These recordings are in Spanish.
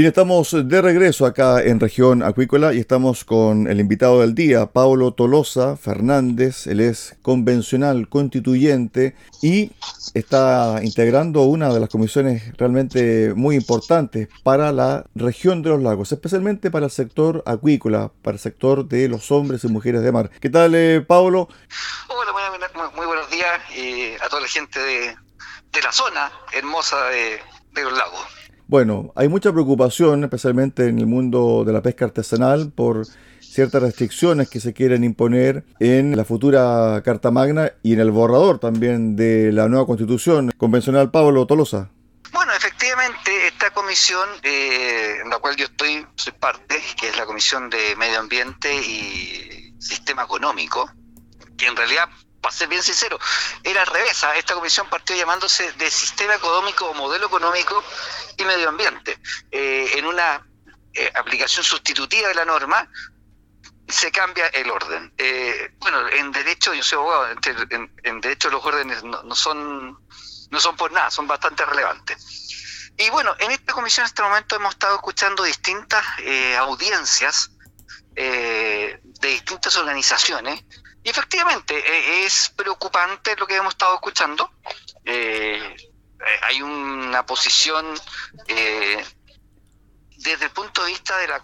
Bien, estamos de regreso acá en región acuícola y estamos con el invitado del día, Pablo Tolosa Fernández. Él es convencional constituyente y está integrando una de las comisiones realmente muy importantes para la región de los lagos, especialmente para el sector acuícola, para el sector de los hombres y mujeres de mar. ¿Qué tal, eh, Pablo? Hola, muy, buenos días y a toda la gente de, la zona hermosa de los lagos. Bueno, hay mucha preocupación, especialmente en el mundo de la pesca artesanal, por ciertas restricciones que se quieren imponer en la futura Carta Magna y en el borrador también de la nueva constitución convencional. Pablo Tolosa. Bueno, efectivamente, esta comisión, eh, en la cual yo estoy, soy parte, que es la Comisión de Medio Ambiente y Sistema Económico, que en realidad para ser bien sincero, era al. ¿ah? Esta comisión partió llamándose de Sistema Económico o Modelo Económico y Medio Ambiente. Eh, en una eh, aplicación sustitutiva de la norma, se cambia el orden. Eh, bueno, en derecho, yo soy abogado, en, derecho los órdenes no, son, no son por nada, son bastante relevantes. Y bueno, en esta comisión en este momento hemos estado escuchando distintas audiencias de distintas organizaciones efectivamente, e, es preocupante lo que hemos estado escuchando. Eh, eh, hay una posición eh, desde el punto de vista de la,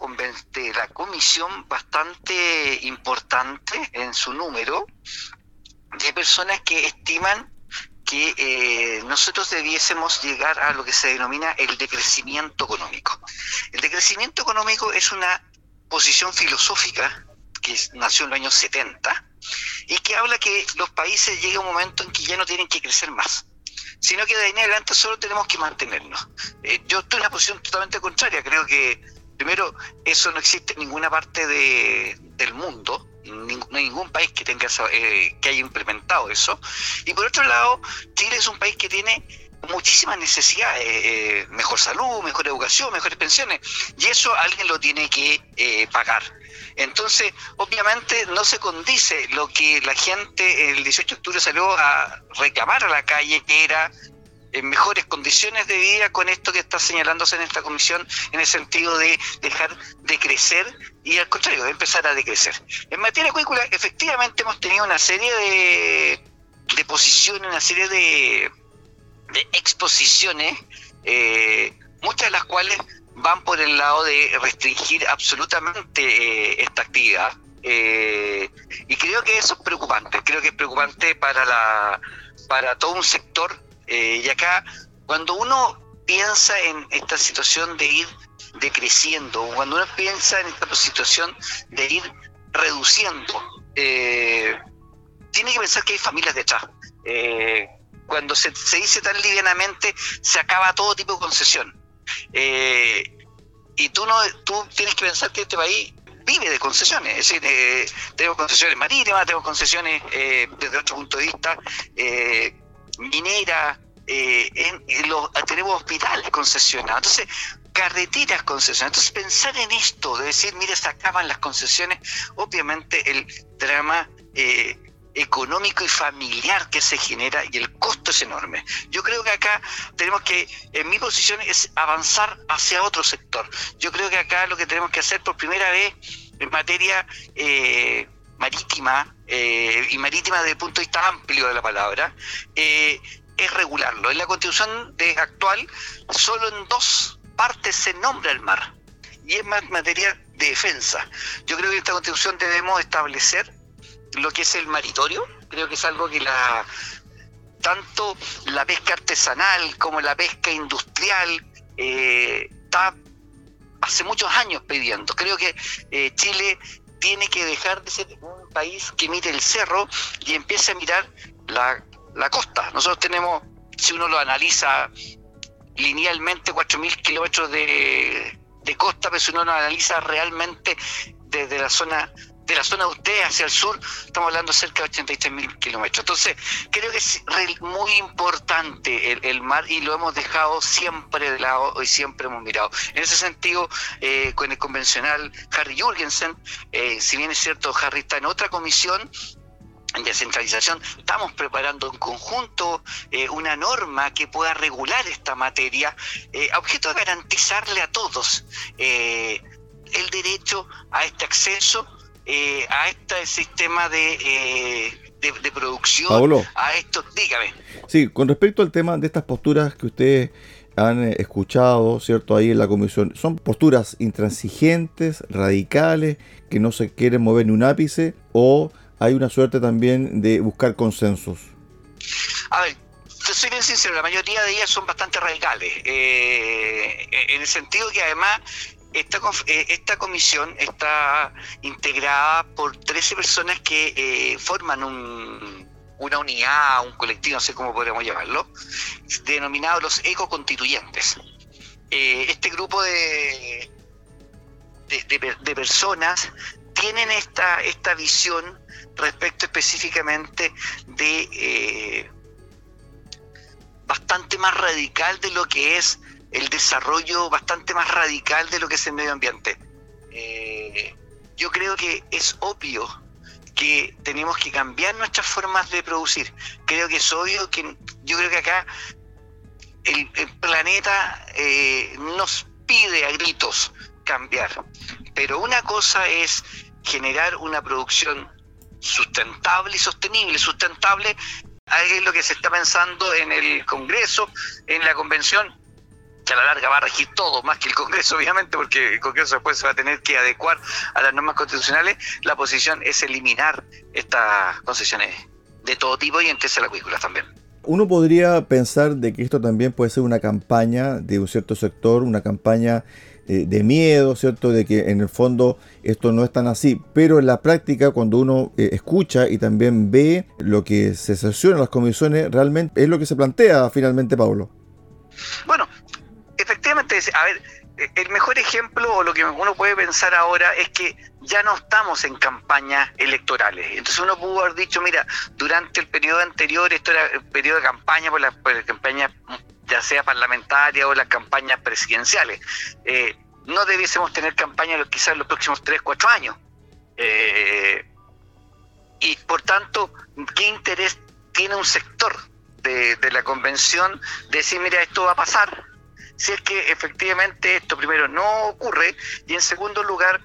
de la comisión bastante importante en su número de personas que estiman que nosotros debiésemos llegar a lo que se denomina el decrecimiento económico. El decrecimiento económico es una posición filosófica que nació en los años 70 y que habla que los países llega un momento en que ya no tienen que crecer más, sino que de ahí en adelante solo tenemos que mantenernos. Eh, yo estoy en una posición totalmente contraria, creo que primero eso no existe en ninguna parte del mundo, no ningún país que tenga eh, que haya implementado eso, y por otro lado, Chile es un país que tiene muchísimas necesidades, eh, mejor salud, mejor educación, mejores pensiones, y eso alguien lo tiene que pagar. Entonces, obviamente no se condice lo que la gente el 18 de octubre salió a reclamar a la calle, que era en mejores condiciones de vida con esto que está señalándose en esta comisión, en el sentido de dejar de crecer y al contrario, de empezar a decrecer. En materia acuícola, efectivamente hemos tenido una serie de, de posiciones, una serie de, de exposiciones, eh, muchas de las cuales van por el lado de restringir absolutamente eh, esta actividad. Eh, y creo que eso es preocupante, creo que es preocupante para, la, para todo un sector. Eh, y acá, cuando uno piensa en esta situación de ir decreciendo, cuando uno piensa en esta situación de ir reduciendo, tiene que pensar que hay familias detrás. cuando se, se dice tan livianamente, se acaba todo tipo de concesión eh, y tú, no, tú tienes que pensar que este país vive de concesiones, es decir, eh, tenemos concesiones marítimas, tenemos concesiones eh, desde otro punto de vista eh, minera, en, tenemos hospitales concesionados, entonces carreteras concesionadas. Entonces pensar en esto, de decir, mire, se acaban las concesiones, obviamente el drama económico y familiar que se genera y el costo es enorme. Yo creo que acá tenemos que, en mi posición, es avanzar hacia otro sector. Yo creo que acá lo que tenemos que hacer por primera vez en materia eh, marítima, eh, y marítima desde el punto de vista amplio de la palabra, eh, es regularlo. En la constitución de actual, solo en dos partes se nombra el mar, y es más materia de defensa. Yo creo que en esta constitución debemos establecer lo que es el maritorio, creo que es algo que la tanto la pesca artesanal como la pesca industrial eh, está hace muchos años pidiendo. Creo que eh, Chile tiene que dejar de ser un país que mire el cerro y empiece a mirar la, la costa. Nosotros tenemos, si uno lo analiza linealmente, 4.000 kilómetros de, de costa, pero si uno lo analiza realmente desde la zona de la zona de usted hacia el sur, estamos hablando cerca de 83 mil kilómetros. Entonces, creo que es muy importante el, mar y lo hemos dejado siempre de lado y siempre hemos mirado. En ese sentido, eh, con el convencional Harry Jurgensen, eh, si bien es cierto, Harry está en otra comisión, en descentralización, estamos preparando en conjunto eh, una norma que pueda regular esta materia, a objeto de garantizarle a todos el derecho a este acceso eh, a este sistema de, eh, de, producción, a esto, dígame. Sí, con respecto al tema de estas posturas que ustedes han eh, escuchado, ¿cierto? Ahí en la comisión, ¿son posturas intransigentes, radicales, que no se quieren mover ni un ápice, o hay una suerte también de buscar consensos? A ver, soy bien sincero, la mayoría de ellas son bastante radicales, en el sentido que además esta, eh, esta comisión está integrada por 13 personas que eh, forman una unidad, un colectivo, no sé cómo podríamos llamarlo, denominado los ecoconstituyentes. Eh, este grupo de, de, personas tienen esta, esta visión respecto específicamente de bastante más radical de lo que es el desarrollo bastante más radical de lo que es el medio ambiente. Eh, yo creo que es obvio que tenemos que cambiar nuestras formas de producir. Creo que es obvio que yo creo que acá el, planeta eh, nos pide a gritos cambiar. Pero una cosa es generar una producción sustentable y sostenible. Sustentable es lo que se está pensando en el Congreso, en la Convención que a la larga va a regir todo, más que el Congreso, obviamente, porque el Congreso después se va a tener que adecuar a las normas constitucionales, la posición es eliminar estas concesiones de todo tipo y entre las acuícolas también. Uno podría pensar de que esto también puede ser una campaña de un cierto sector, una campaña eh, de miedo, ¿cierto? De que en el fondo esto no es tan así, pero en la práctica cuando uno eh, escucha y también ve lo que se sesiona en las comisiones, realmente es lo que se plantea finalmente, Pablo. Bueno, a ver, eh, el mejor ejemplo o lo que uno puede pensar ahora es que ya no estamos en campañas electorales. Entonces uno pudo haber dicho, mira, durante el periodo anterior, esto era el periodo de campaña, por la, campaña ya sea parlamentaria o las campañas presidenciales. Eh, no debiésemos tener campaña quizás en los próximos 3, 4 años. Eh, y por tanto, ¿qué interés tiene un sector de, de la convención de decir, mira, esto va a pasar? Si es que efectivamente esto primero no ocurre y en segundo lugar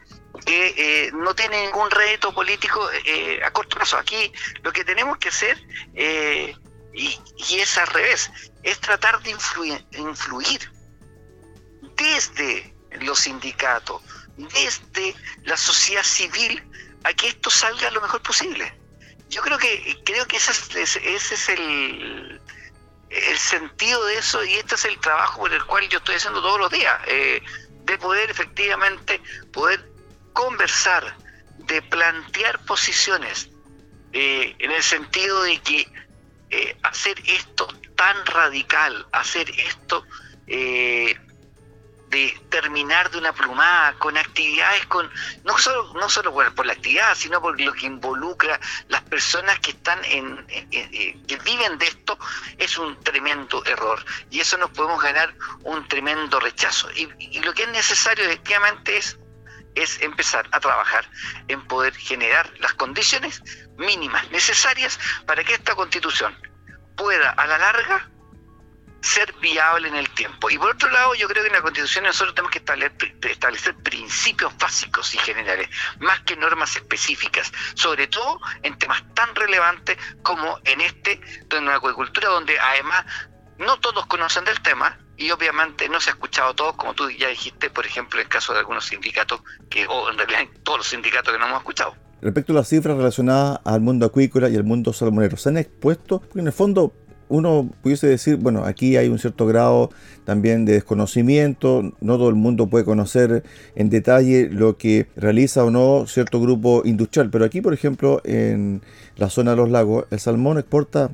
que eh, no tiene ningún rédito político eh, a corto plazo. Aquí lo que tenemos que hacer, eh, y, es al revés, es tratar de influir, desde los sindicatos, desde la sociedad civil, a que esto salga lo mejor posible. Yo creo que creo que ese ese es el, el sentido de eso y este es el trabajo por el cual yo estoy haciendo todos los días, eh, de poder efectivamente poder conversar, de plantear posiciones, eh, en el sentido de que eh, hacer esto tan radical, hacer esto de terminar de una plumada, con actividades, con no solo, no solo por, la actividad, sino por lo que involucra las personas que están en, que viven de esto, es un tremendo error. Y eso nos podemos ganar un tremendo rechazo. Y, lo que es necesario efectivamente es es empezar a trabajar en poder generar las condiciones mínimas necesarias para que esta constitución pueda a la larga ser viable en el tiempo. Y por otro lado, yo creo que en la Constitución nosotros tenemos que establecer, principios básicos y generales, más que normas específicas, sobre todo en temas tan relevantes como en este, de la acuicultura, donde además no todos conocen del tema y obviamente no se ha escuchado todo, como tú ya dijiste, por ejemplo, en el caso de algunos sindicatos, que, o en realidad en todos los sindicatos que no hemos escuchado. Respecto a las cifras relacionadas al mundo acuícola y al mundo salmonero, ¿se han expuesto? Porque en el fondo uno pudiese decir, bueno, aquí hay un cierto grado también de desconocimiento, no todo el mundo puede conocer en detalle lo que realiza o no cierto grupo industrial, pero aquí, por ejemplo, en la zona de los lagos, el salmón exporta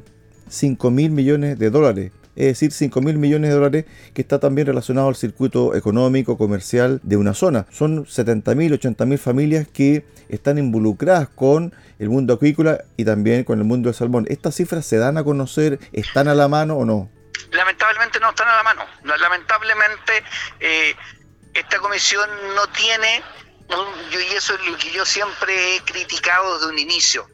5 mil millones de dólares es decir, 5 mil millones de dólares, que está también relacionado al circuito económico, comercial de una zona. Son 70 mil, 80 mil familias que están involucradas con el mundo acuícola y también con el mundo del salmón. ¿Estas cifras se dan a conocer, están a la mano o no? Lamentablemente no están a la mano. Lamentablemente eh, esta comisión no tiene, y eso es lo que yo siempre he criticado desde un inicio,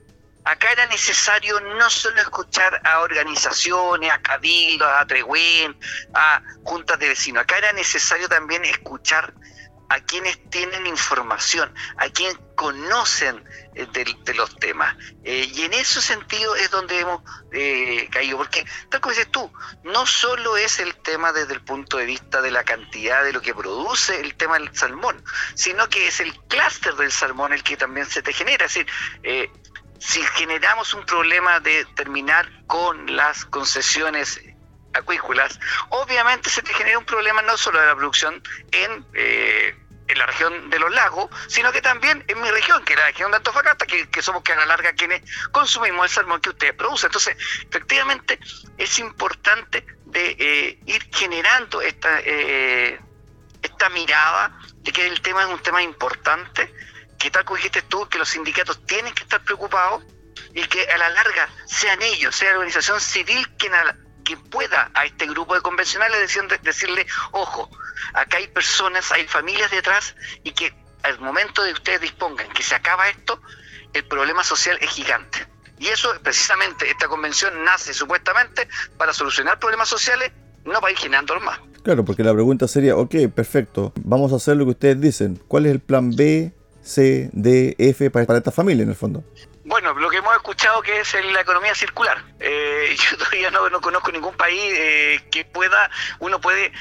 Acá era necesario no solo escuchar a organizaciones, a cabildos, a tregüen, a juntas de vecinos, acá era necesario también escuchar a quienes tienen información, a quienes conocen eh, de, los temas. Eh, y en ese sentido es donde hemos eh, caído, porque tal como dices tú, no solo es el tema desde el punto de vista de la cantidad de lo que produce el tema del salmón, sino que es el clúster del salmón el que también se te genera. Es decir, si generamos un problema de terminar con las concesiones acuícolas, obviamente se te genera un problema no solo de la producción en, eh, en la región de los lagos, sino que también en mi región, que es la región de Antofagasta, que, somos que a la larga quienes consumimos el salmón que ustedes producen. Entonces, efectivamente, es importante de eh, ir generando esta, eh, esta mirada de que el tema es un tema importante que tal como dijiste tú, que los sindicatos tienen que estar preocupados y que a la larga sean ellos, sea la organización civil quien, que pueda a este grupo de convencionales decirle, ojo, acá hay personas, hay familias detrás y que al momento de ustedes dispongan que se acaba esto, el problema social es gigante. Y eso, precisamente, esta convención nace supuestamente para solucionar problemas sociales, no para ir generándolos más. Claro, porque la pregunta sería, ok, perfecto, vamos a hacer lo que ustedes dicen. ¿Cuál es el plan B C, D, F para, esta familia en el fondo? Bueno, lo que hemos escuchado que es la economía circular. Eh, yo todavía no, no, conozco ningún país eh, que pueda, uno puede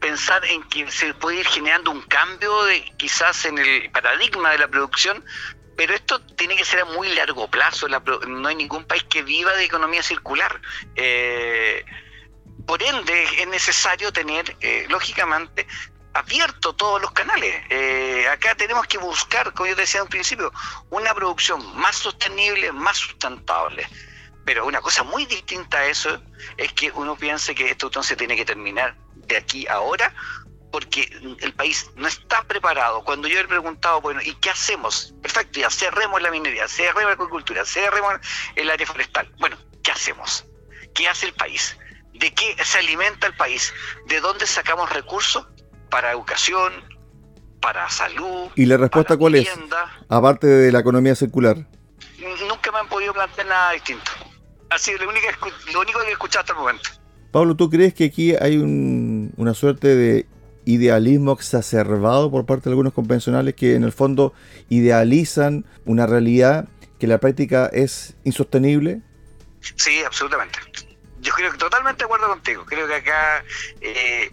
pensar en que se puede ir generando un cambio de, quizás en el paradigma de la producción, pero esto tiene que ser a muy largo plazo. no hay ningún país que viva de economía circular. Eh, por ende, es necesario tener, lógicamente, abierto todos los canales. Eh, acá tenemos que buscar, como yo decía en un principio, una producción más sostenible, más sustentable. Pero una cosa muy distinta a eso es que uno piense que esto entonces tiene que terminar de aquí ahora, porque el país no está preparado. Cuando yo he preguntado, bueno, ¿y qué hacemos? Perfecto, ya cerremos la minería, cerremos la agricultura, cerremos el área forestal. Bueno, ¿qué hacemos? ¿Qué hace el país? ¿De qué se alimenta el país? ¿De dónde sacamos recursos? Para educación, para salud. ¿Y la respuesta cuál es? Aparte de la economía circular. Nunca me han podido plantear nada distinto. Así, lo único, lo único que he escuchado hasta el momento. Pablo, ¿tú crees que aquí hay una suerte de idealismo exacerbado por parte de algunos convencionales que en el fondo idealizan una realidad que en la práctica es insostenible? Sí, absolutamente. Yo creo que totalmente de acuerdo contigo. Creo que acá eh,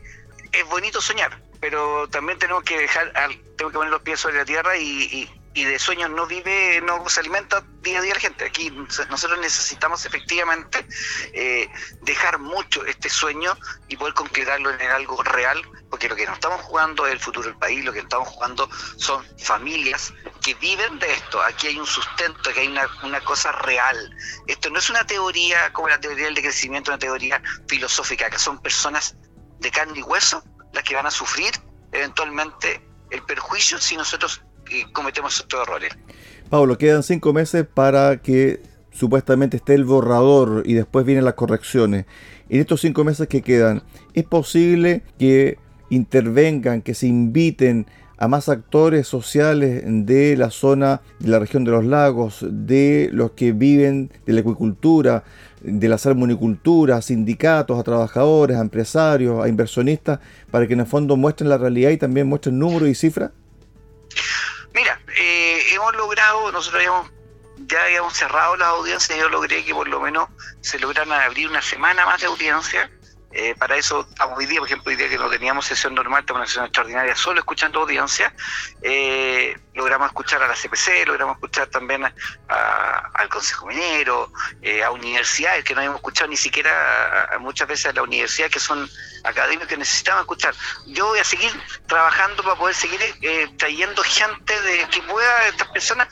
es bonito soñar pero también tenemos que dejar, tengo que poner los pies sobre la tierra y, de sueños no vive, no se alimenta día a día la gente. Aquí nosotros necesitamos efectivamente eh, dejar mucho este sueño y poder concretarlo en algo real, porque lo que nos estamos jugando es el futuro del país, lo que estamos jugando son familias que viven de esto. Aquí hay un sustento, aquí hay una, una cosa real. Esto no es una teoría como la teoría del decrecimiento, una teoría filosófica, que son personas de carne y hueso las que van a sufrir eventualmente el perjuicio si nosotros eh, cometemos estos errores. Pablo, quedan cinco meses para que supuestamente esté el borrador y después vienen las correcciones. En estos cinco meses que quedan, ¿es posible que intervengan, que se inviten a más actores sociales de la zona de la región de los lagos, de los que viven de la acuicultura, de la salmonicultura, a sindicatos, a trabajadores, a empresarios, a inversionistas, para que en el fondo muestren la realidad y también muestren números y cifras? Mira, eh, hemos logrado, nosotros ya habíamos cerrado las audiencias, yo logré que por lo menos se lograran abrir una semana más de audiencia eh, para eso hoy día, por ejemplo, hoy día que no teníamos sesión normal, tenemos una sesión extraordinaria solo escuchando audiencia. Eh, logramos escuchar a la CPC, logramos escuchar también al Consejo Minero, eh, a universidades que no habíamos escuchado ni siquiera muchas veces a la universidad, que son académicos que necesitaban escuchar. Yo voy a seguir trabajando para poder seguir trayendo gente de que pueda, estas personas,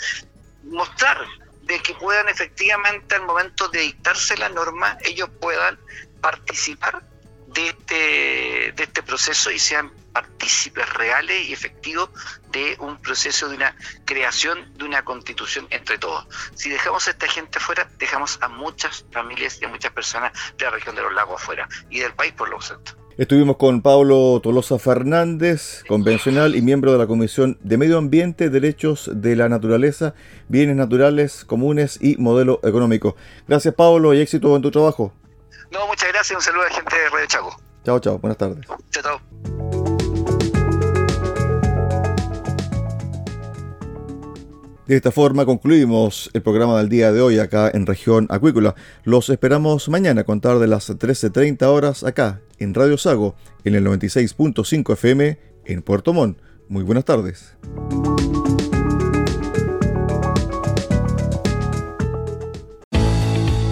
mostrar de que puedan efectivamente al momento de dictarse la norma, ellos puedan participar de este, de este proceso y sean partícipes reales y efectivos de un proceso de una creación de una constitución entre todos. Si dejamos a esta gente afuera, dejamos a muchas familias y a muchas personas de la región de los lagos afuera y del país por lo tanto. Estuvimos con Pablo Tolosa Fernández, convencional y miembro de la Comisión de Medio Ambiente, Derechos de la Naturaleza, Bienes Naturales, Comunes y Modelo Económico. Gracias Pablo y éxito en tu trabajo. No, muchas gracias y un saludo a la gente de Radio Chaco. Chao, chao, buenas tardes. Chao, chao. De esta forma concluimos el programa del día de hoy acá en región acuícola. Los esperamos mañana a contar de las 13.30 horas acá en Radio Sago en el 96.5 FM en Puerto Montt. Muy buenas tardes.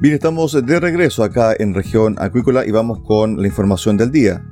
Bien, estamos de regreso acá en región acuícola y vamos con la información del día.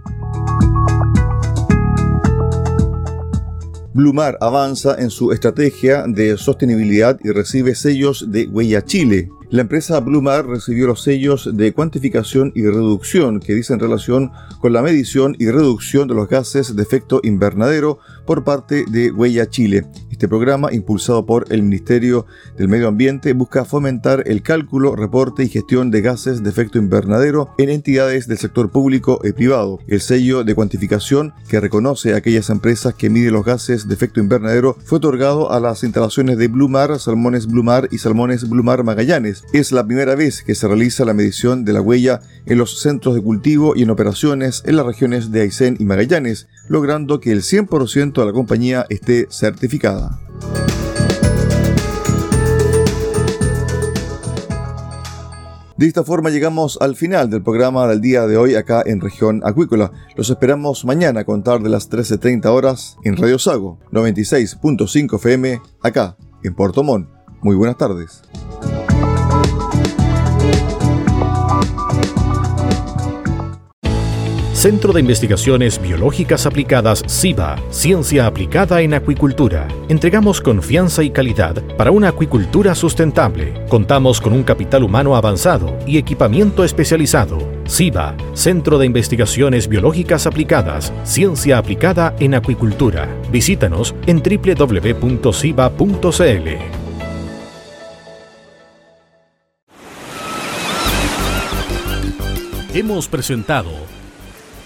Blumar avanza en su estrategia de sostenibilidad y recibe sellos de Huella Chile. La empresa Blumar recibió los sellos de cuantificación y reducción que dicen relación con la medición y reducción de los gases de efecto invernadero por parte de Huella Chile. Este programa, impulsado por el Ministerio del Medio Ambiente, busca fomentar el cálculo, reporte y gestión de gases de efecto invernadero en entidades del sector público y privado. El sello de cuantificación que reconoce a aquellas empresas que miden los gases de efecto invernadero fue otorgado a las instalaciones de Blumar, Salmones Blumar y Salmones Blumar Magallanes. Es la primera vez que se realiza la medición de la huella en los centros de cultivo y en operaciones en las regiones de Aysén y Magallanes, logrando que el 100% de la compañía esté certificada. De esta forma llegamos al final del programa del día de hoy acá en región acuícola. Los esperamos mañana a contar de las 13.30 horas en Radio Sago 96.5 FM acá en Puerto Montt. Muy buenas tardes. Centro de Investigaciones Biológicas Aplicadas CIBA, Ciencia Aplicada en Acuicultura. Entregamos confianza y calidad para una acuicultura sustentable. Contamos con un capital humano avanzado y equipamiento especializado. CIBA, Centro de Investigaciones Biológicas Aplicadas, Ciencia Aplicada en Acuicultura. Visítanos en www.ciba.cl. Hemos presentado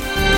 Bye.